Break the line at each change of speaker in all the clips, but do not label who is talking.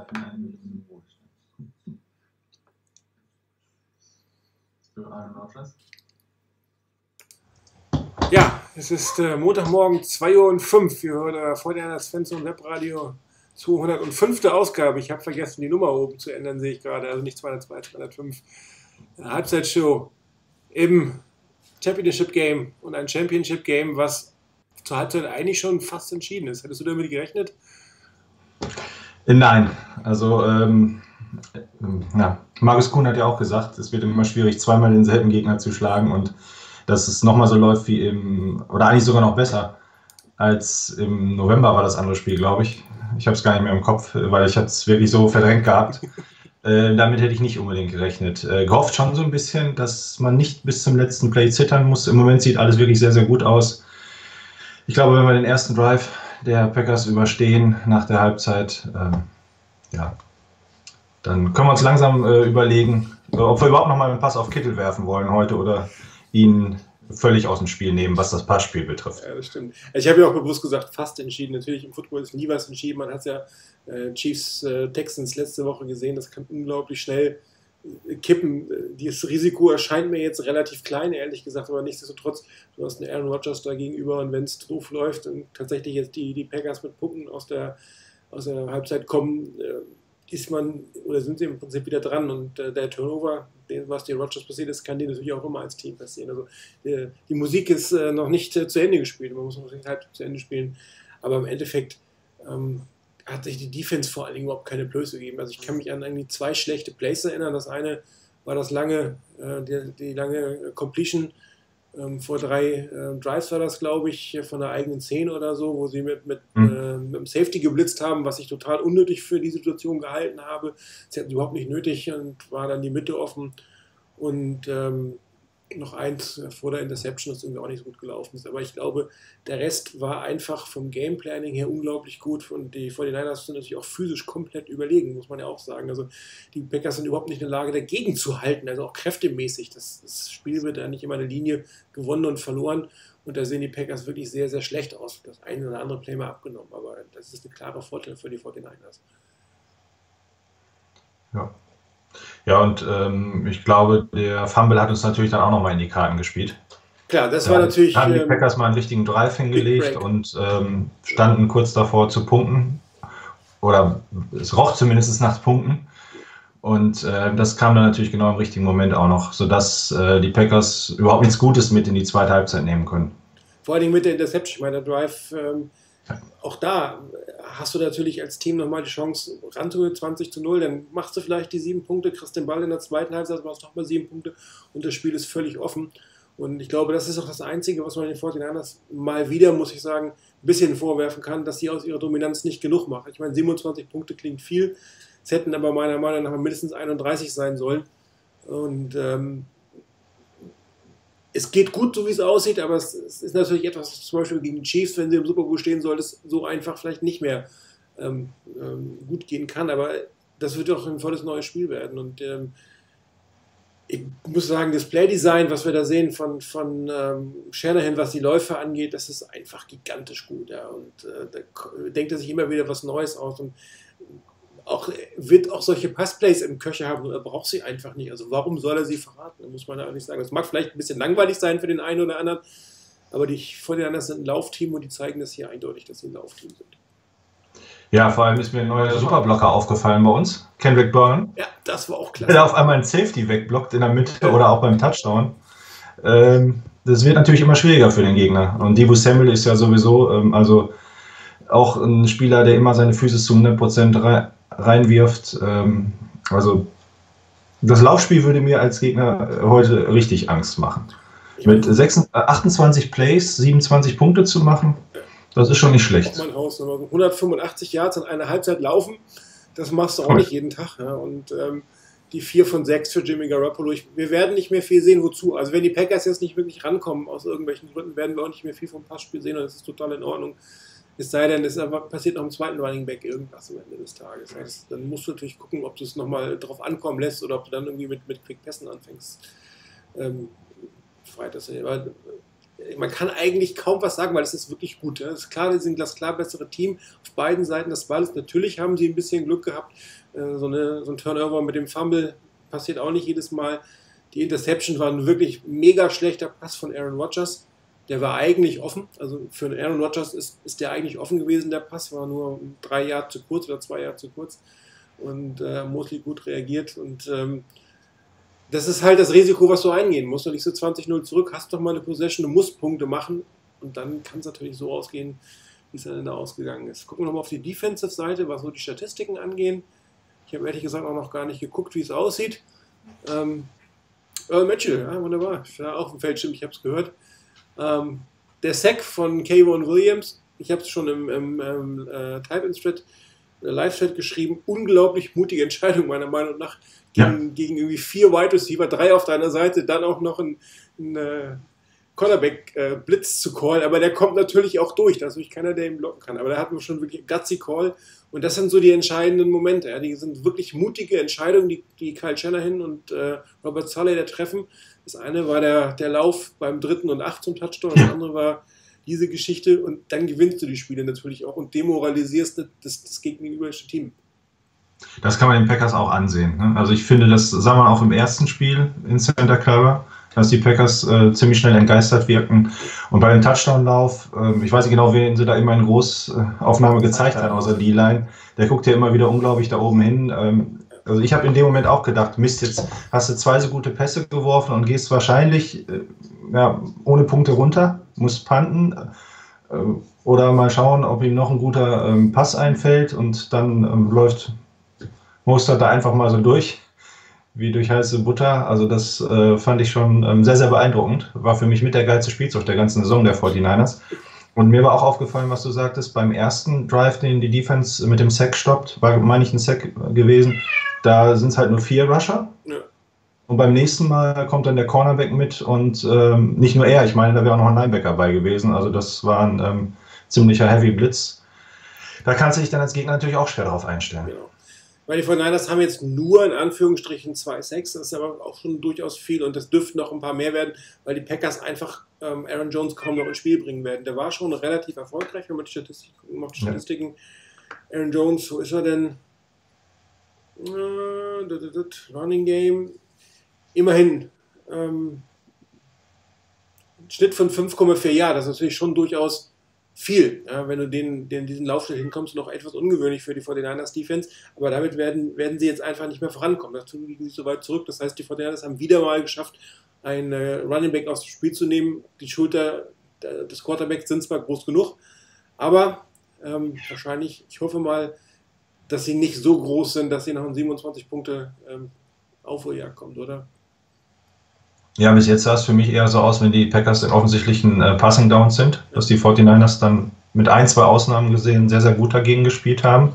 leider eingewiesen Ruhestand. Für Aaron Rodgers.
Ja, es ist äh, Montagmorgen 2 Uhr und 5. Wir hören äh, vor der Svensson Webradio 205. Ausgabe. Ich habe vergessen, die Nummer oben zu ändern, sehe ich gerade. Also nicht 202, 205. Eine Halbzeitshow im Championship Game und ein Championship Game, was zur Halbzeit eigentlich schon fast entschieden ist. Hättest du damit gerechnet?
Nein, also ähm, ja. Markus Kuhn hat ja auch gesagt, es wird immer schwierig, zweimal denselben Gegner zu schlagen und dass es nochmal so läuft wie im, oder eigentlich sogar noch besser als im November war das andere Spiel, glaube ich. Ich habe es gar nicht mehr im Kopf, weil ich es wirklich so verdrängt gehabt. Äh, damit hätte ich nicht unbedingt gerechnet. Äh, gehofft schon so ein bisschen, dass man nicht bis zum letzten Play zittern muss. Im Moment sieht alles wirklich sehr, sehr gut aus. Ich glaube, wenn wir den ersten Drive der Packers überstehen nach der Halbzeit, äh, ja, dann können wir uns langsam äh, überlegen, ob wir überhaupt nochmal einen Pass auf Kittel werfen wollen heute oder ihn völlig aus dem Spiel nehmen, was das Passspiel betrifft.
Ja, das stimmt. Ich habe ja auch bewusst gesagt, fast entschieden. Natürlich im Football ist nie was entschieden. Man hat es ja äh, Chiefs äh, Texans letzte Woche gesehen, das kann unglaublich schnell äh, kippen. Dieses Risiko erscheint mir jetzt relativ klein, ehrlich gesagt, aber nichtsdestotrotz, du hast einen Aaron Rodgers da gegenüber und wenn es doof läuft und tatsächlich jetzt die, die Packers mit Punkten aus der, aus der Halbzeit kommen, äh, ist man oder sind sie im Prinzip wieder dran und äh, der Turnover, was die Rogers passiert ist, kann dir natürlich auch immer als Team passieren. Also die, die Musik ist äh, noch nicht äh, zu Ende gespielt, man muss noch nicht halb zu Ende spielen, aber im Endeffekt ähm, hat sich die Defense vor allen Dingen überhaupt keine Blöße gegeben. Also ich kann mich an irgendwie zwei schlechte Plays erinnern. Das eine war das lange, äh, die, die lange Completion ähm, vor drei äh, Drives war das, glaube ich, von der eigenen Szene oder so, wo sie mit, mit, mhm. äh, mit dem Safety geblitzt haben, was ich total unnötig für die Situation gehalten habe. Sie hatten überhaupt nicht nötig und war dann die Mitte offen. Und ähm, noch eins vor der Interception, das irgendwie auch nicht so gut gelaufen ist. Aber ich glaube, der Rest war einfach vom Gameplanning her unglaublich gut und die 49ers sind natürlich auch physisch komplett überlegen, muss man ja auch sagen. Also die Packers sind überhaupt nicht in der Lage, dagegen zu halten, also auch kräftemäßig. Das, das Spiel wird da nicht immer eine Linie gewonnen und verloren und da sehen die Packers wirklich sehr, sehr schlecht aus. Das eine oder andere Play mal abgenommen, aber das ist ein klarer Vorteil für die 49ers.
Ja, ja, und ähm, ich glaube, der Fumble hat uns natürlich dann auch nochmal in die Karten gespielt.
Klar, das war natürlich.
Haben die ähm, Packers mal einen richtigen Drive hingelegt und ähm, standen kurz davor zu punkten. Oder es roch zumindest nach Punkten. Und äh, das kam dann natürlich genau im richtigen Moment auch noch, sodass äh, die Packers überhaupt nichts Gutes mit in die zweite Halbzeit nehmen können.
Vor allem mit der Interception. Meine, der Drive ähm, auch da hast du natürlich als Team nochmal die Chance, ranzuholen 20 zu 0, dann machst du vielleicht die sieben Punkte, kriegst den Ball in der zweiten Halbzeit, machst nochmal sieben Punkte und das Spiel ist völlig offen. Und ich glaube, das ist auch das Einzige, was man den 49ers mal wieder, muss ich sagen, ein bisschen vorwerfen kann, dass sie aus ihrer Dominanz nicht genug machen. Ich meine, 27 Punkte klingt viel, es hätten aber meiner Meinung nach mindestens 31 sein sollen. Und ähm, es geht gut, so wie es aussieht, aber es, es, ist natürlich etwas, was zum Beispiel gegen die Chiefs, wenn sie im Super Bowl stehen soll, das so einfach vielleicht nicht mehr ähm, ähm, gut gehen kann. Aber das wird doch ein volles neues Spiel werden. Und ähm, ich muss sagen, das Playdesign, was wir da sehen von, von ähm, Shanahan, was die Läufe angeht, das ist einfach gigantisch gut. Ja. Und äh, da denkt er sich immer wieder was Neues aus. Und auch, wird auch solche Passplays im Köcher haben, er braucht sie einfach nicht. Also warum soll er sie verraten, muss man ja eigentlich sagen. Das mag vielleicht ein bisschen langweilig sein für den einen oder anderen, aber die Vorderlanders sind ein Laufteam und die zeigen das hier eindeutig, dass sie ein Laufteam sind.
Ja, vor allem ist mir ein neuer Superblocker aufgefallen bei uns, Kendrick Byrne.
Ja, das war auch klasse.
Der auf einmal ein Safety wegblockt in der Mitte oder auch beim Touchdown. Ähm, das wird natürlich immer schwieriger für den Gegner. Und Divo Samuel ist ja sowieso, ähm, also auch ein Spieler, der immer seine Füße zu 100% rein, reinwirft. Ähm, also das Laufspiel würde mir als Gegner heute richtig Angst machen. Mit 26, 28 äh, Plays 27 Punkte zu machen, das ist schon nicht schlecht.
Mein Haus, 185 Yards in einer Halbzeit laufen, das machst du auch nicht jeden Tag. Ja. Und ähm, die 4 von 6 für Jimmy Garoppolo. Ich, wir werden nicht mehr viel sehen, wozu. Also wenn die Packers jetzt nicht wirklich rankommen, aus irgendwelchen Gründen, werden wir auch nicht mehr viel vom Passspiel sehen und das ist total in Ordnung. Es sei denn, es passiert noch im zweiten Running Back irgendwas am Ende des Tages. Das, dann musst du natürlich gucken, ob du es nochmal drauf ankommen lässt oder ob du dann irgendwie mit, mit Quick Pässen anfängst. Ähm, frei das, aber man kann eigentlich kaum was sagen, weil es ist wirklich gut. Es ist klar, die sind das klar bessere Team auf beiden Seiten des Balles. Natürlich haben sie ein bisschen Glück gehabt. Äh, so, eine, so ein Turnover mit dem Fumble passiert auch nicht jedes Mal. Die Interception war ein wirklich mega schlechter Pass von Aaron Rodgers. Der war eigentlich offen. Also für Aaron Rodgers ist, ist der eigentlich offen gewesen. Der Pass war nur drei Jahre zu kurz oder zwei Jahre zu kurz. Und äh, Mosley gut reagiert. Und ähm, das ist halt das Risiko, was du eingehen musst. Und nicht so 20-0 zurück, hast doch mal eine Possession, du musst Punkte machen. Und dann kann es natürlich so ausgehen, wie es dann da ausgegangen ist. Gucken wir nochmal auf die Defensive-Seite, was so die Statistiken angehen. Ich habe ehrlich gesagt auch noch gar nicht geguckt, wie es aussieht. Ähm, Earl Mitchell, ja, wunderbar. Ja, auch im Feld stimmt, ich habe es gehört. Ähm, der Sack von Kayvon Williams, ich habe es schon im, im, im äh, Type-In-Thread, äh, Live-Thread geschrieben, unglaublich mutige Entscheidung meiner Meinung nach gegen, ja. gegen irgendwie vier Wide Receiver, drei auf deiner Seite, dann auch noch ein, ein äh, Cornerback-Blitz äh, zu callen, aber der kommt natürlich auch durch, da ist natürlich keiner, der ihn blocken kann, aber da hatten wir schon wirklich gutsy Call und das sind so die entscheidenden Momente, ja. die sind wirklich mutige Entscheidungen, die, die Kyle Shanahan und äh, Robert Sully da treffen. Das eine war der, der Lauf beim dritten und acht zum Touchdown, das andere war diese Geschichte und dann gewinnst du die Spiele natürlich auch und demoralisierst das, das gegenüberste Team.
Das kann man den Packers auch ansehen. Ne? Also ich finde, das sah man auch im ersten Spiel in Santa Clara, dass die Packers äh, ziemlich schnell entgeistert wirken. Und bei dem Touchdown-Lauf, äh, ich weiß nicht genau, wen sie da immer in Großaufnahme gezeigt haben, außer die Line, der guckt ja immer wieder unglaublich da oben hin. Ähm, also ich habe in dem Moment auch gedacht, Mist, jetzt hast du zwei so gute Pässe geworfen und gehst wahrscheinlich äh, ja, ohne Punkte runter, musst panten. Äh, oder mal schauen, ob ihm noch ein guter ähm, Pass einfällt und dann ähm, läuft Mostert da einfach mal so durch, wie durch heiße Butter. Also das äh, fand ich schon ähm, sehr, sehr beeindruckend. War für mich mit der geilste Spielzug der ganzen Saison der 49ers. Und mir war auch aufgefallen, was du sagtest, beim ersten Drive, den die Defense mit dem Sack stoppt, war, meine ich, ein Sack gewesen. Da sind es halt nur vier Rusher. Ja. Und beim nächsten Mal kommt dann der Cornerback mit und ähm, nicht nur er, ich meine, da wäre auch noch ein Linebacker bei gewesen. Also das war ein ähm, ziemlicher Heavy Blitz. Da kannst du dich dann als Gegner natürlich auch schwer darauf einstellen. Genau.
Weil die 49ers haben jetzt nur in Anführungsstrichen 2-6, das ist aber auch schon durchaus viel und das dürften noch ein paar mehr werden, weil die Packers einfach ähm, Aaron Jones kaum noch ins Spiel bringen werden. Der war schon relativ erfolgreich, wenn man die Statistik, macht Statistiken. Aaron Jones, wo ist er denn? Äh, Running Game. Immerhin. Ähm, Schnitt von 5,4 Jahren, das ist natürlich schon durchaus viel. Ja, wenn du den, den, diesen Laufschnitt hinkommst, noch etwas ungewöhnlich für die 49ers Defense, aber damit werden, werden sie jetzt einfach nicht mehr vorankommen. Dazu liegen sie so weit zurück. Das heißt, die 49ers haben wieder mal geschafft, einen äh, Running Back aus dem Spiel zu nehmen. Die Schulter des Quarterbacks sind zwar groß genug, aber ähm, wahrscheinlich, ich hoffe mal, dass sie nicht so groß sind, dass sie nach einem 27 Punkte ähm, Aufholjagd kommt, oder?
Ja, bis jetzt sah es für mich eher so aus, wenn die Packers in offensichtlichen äh, Passing Downs sind, dass die 49ers dann mit ein, zwei Ausnahmen gesehen sehr, sehr gut dagegen gespielt haben.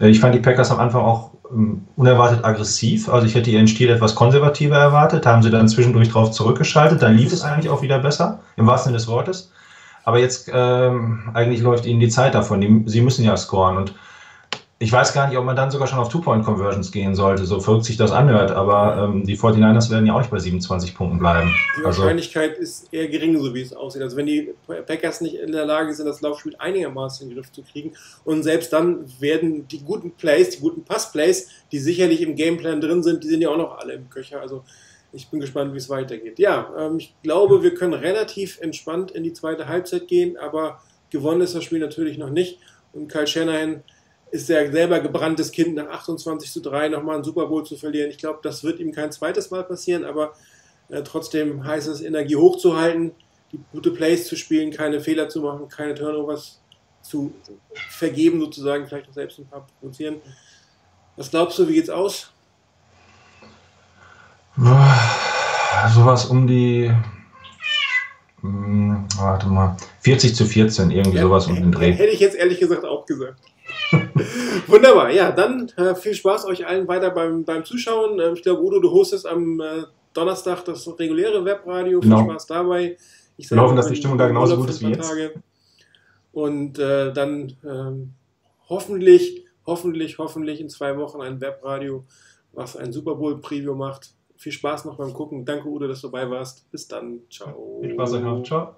Äh, ich fand die Packers am Anfang auch ähm, unerwartet aggressiv. Also ich hätte ihren Stil etwas konservativer erwartet, haben sie dann zwischendurch drauf zurückgeschaltet. Dann lief es eigentlich auch wieder besser, im wahrsten Sinne des Wortes. Aber jetzt ähm, eigentlich läuft ihnen die Zeit davon. Die, sie müssen ja scoren. Und ich weiß gar nicht, ob man dann sogar schon auf Two-Point-Conversions gehen sollte, so verrückt sich das anhört, aber ähm, die 49ers werden ja auch nicht bei 27 Punkten bleiben.
Die also Wahrscheinlichkeit also, ist eher gering, so wie es aussieht. Also wenn die Packers nicht in der Lage sind, das Laufspiel einigermaßen in den Griff zu kriegen und selbst dann werden die guten Plays, die guten Pass-Plays, die sicherlich im Gameplan drin sind, die sind ja auch noch alle im Köcher. Also ich bin gespannt, wie es weitergeht. Ja, ähm, ich glaube, wir können relativ entspannt in die zweite Halbzeit gehen, aber gewonnen ist das Spiel natürlich noch nicht. Und Kyle Shanahan ist er selber gebranntes Kind, nach 28 zu 3 nochmal einen Super Bowl zu verlieren. Ich glaube, das wird ihm kein zweites Mal passieren, aber äh, trotzdem heißt es, Energie hochzuhalten, die gute Plays zu spielen, keine Fehler zu machen, keine Turnovers zu vergeben, sozusagen, vielleicht auch selbst ein paar produzieren. Was glaubst du, wie geht's aus?
Sowas um die, hm, warte mal, 40 zu 14, irgendwie ja, sowas um den Dreh.
Hätte ich jetzt ehrlich gesagt auch gesagt. Wunderbar, ja, dann äh, viel Spaß euch allen weiter beim, beim Zuschauen. Ähm, ich glaube, Udo, du hostest am äh, Donnerstag das reguläre Webradio. Viel genau. Spaß dabei.
Ich Wir hoffen, dass die Stimmung da genauso gut ist wie jetzt. Tage.
Und äh, dann ähm, hoffentlich, hoffentlich, hoffentlich in zwei Wochen ein Webradio, was ein Super Bowl-Preview macht. Viel Spaß noch beim Gucken. Danke, Udo, dass du dabei warst. Bis dann. Ciao.
Viel Spaß euch noch. Ciao.